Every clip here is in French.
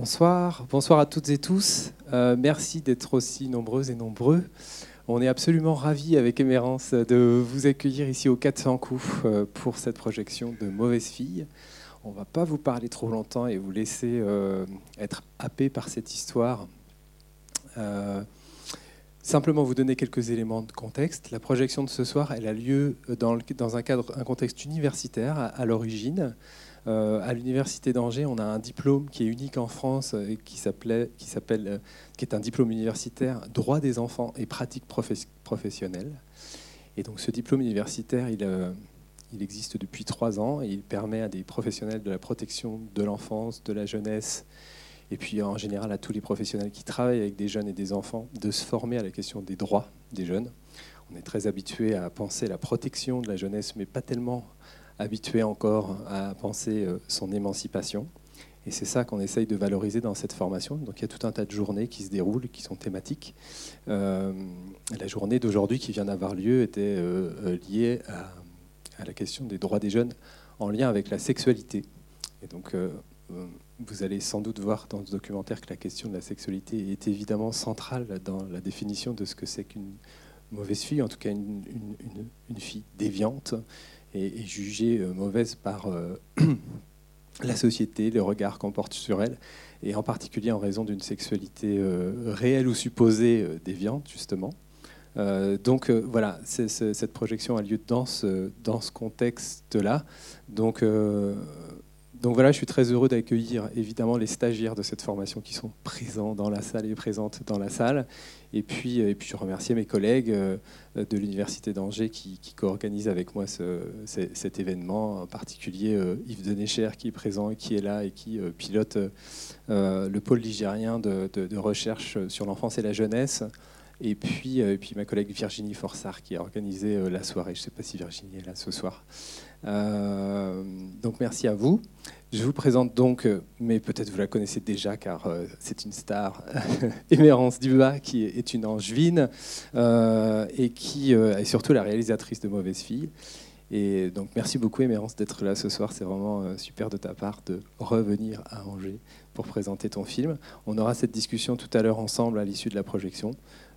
Bonsoir, bonsoir à toutes et tous. Euh, merci d'être aussi nombreuses et nombreux. On est absolument ravis avec Émérance de vous accueillir ici au 400 coups euh, pour cette projection de Mauvaise Fille. On ne va pas vous parler trop longtemps et vous laisser euh, être happé par cette histoire. simplement vous donner quelques éléments de contexte. La projection de ce soir, elle a lieu dans, dans un cadre, un contexte universitaire à l'origine. Euh, à l'université d'Angers, on a un diplôme qui est unique en France, et euh, qui s'appelle, euh, qui est un diplôme universitaire droit des enfants et pratiques professionnelles. Et donc, ce diplôme universitaire, il, il existe depuis trois ans et il permet à des professionnels de la protection de l'enfance, de la jeunesse, et puis en général à tous les professionnels qui travaillent avec des jeunes et des enfants, de se former à la question des droits des jeunes. On est très habitué à penser la protection de la jeunesse, mais pas tellement habitué encore à penser euh, son émancipation. Et c'est ça qu'on essaye de valoriser dans cette formation. Donc il y a tout un tas de journées qui se déroulent, qui sont thématiques. Euh, la journée d'aujourd'hui qui vient d'avoir lieu était euh, liée à, la question des droits des jeunes en lien avec la sexualité. Et donc vous allez sans doute voir dans ce documentaire que la question de la sexualité est évidemment centrale dans la définition de ce que c'est qu'une mauvaise fille, en tout cas une, une fille déviante, est, jugée euh, mauvaise par euh, la société, le regard qu'on porte sur elle, et en particulier en raison d'une sexualité euh, réelle ou supposée déviante, justement. donc voilà, cette projection a lieu dans ce contexte-là. Donc donc voilà, je suis très heureux d'accueillir évidemment les stagiaires de cette formation qui sont présents dans la salle et présentes dans la salle. Et puis, et puis je remercie mes collègues euh, de l'Université d'Angers qui, co-organisent avec moi cet événement, en particulier euh, Yves Denécher qui est présent qui est là et qui euh, pilote le pôle ligérien de, recherche sur l'enfance et la jeunesse. Et puis, et puis ma collègue Virginie Forçard qui a organisé la soirée. Je ne sais pas si Virginie est là ce soir. Euh, donc merci à vous. Je vous présente donc, euh, mais peut-être vous la connaissez déjà car euh, c'est une star, Émérance Dubas, qui est une angevine et qui est surtout la réalisatrice de Mauvaise Fille. Et donc merci beaucoup Émérance d'être là ce soir. C'est vraiment super de ta part de revenir à Angers pour présenter ton film. On aura cette discussion tout à l'heure ensemble à l'issue de la projection.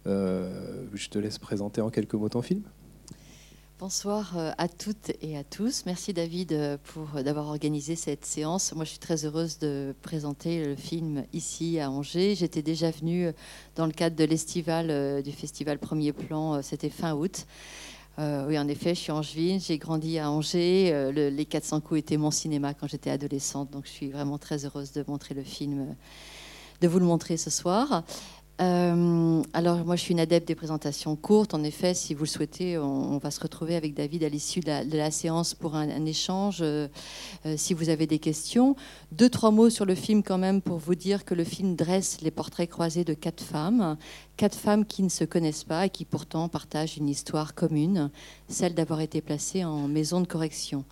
je te laisse présenter en quelques mots ton film. Bonsoir euh, à toutes et à tous. Merci David euh, pour euh, d'avoir organisé cette séance. Moi, je suis très heureuse de présenter le film ici à Angers. J'étais déjà venue dans le cadre de l'estival du festival Premier Plan. C'était fin août. Oui, en effet, je suis angevine. J'ai grandi à Angers. les 400 coups étaient mon cinéma quand j'étais adolescente. Donc, je suis vraiment très heureuse de montrer le film, de vous le montrer ce soir. Euh, alors moi je suis une adepte des présentations courtes. En effet, si vous le souhaitez, on, va se retrouver avec David à l'issue de, la séance pour un, échange. Euh, euh, si vous avez des questions, deux trois mots sur le film quand même pour vous dire que le film dresse les portraits croisés de quatre femmes, quatre femmes qui ne se connaissent pas et qui pourtant partagent une histoire commune, celle d'avoir été placées en maison de correction.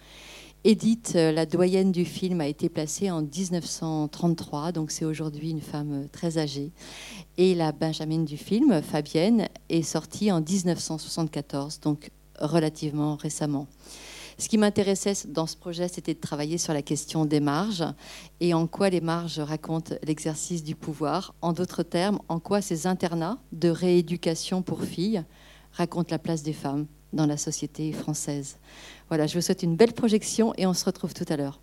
Edith, euh, la doyenne du film, a été placée en 1933, donc c'est aujourd'hui une femme euh, très âgée. Et la Benjamin du film, Fabienne, est sortie en 1974, donc relativement récemment. Ce qui m'intéressait dans ce projet, c'était de travailler sur la question des marges et en quoi les marges racontent l'exercice du pouvoir. En d'autres termes, en quoi ces internats de rééducation pour filles racontent la place des femmes dans la société française. Voilà, je vous souhaite une belle projection et on se retrouve tout à l'heure.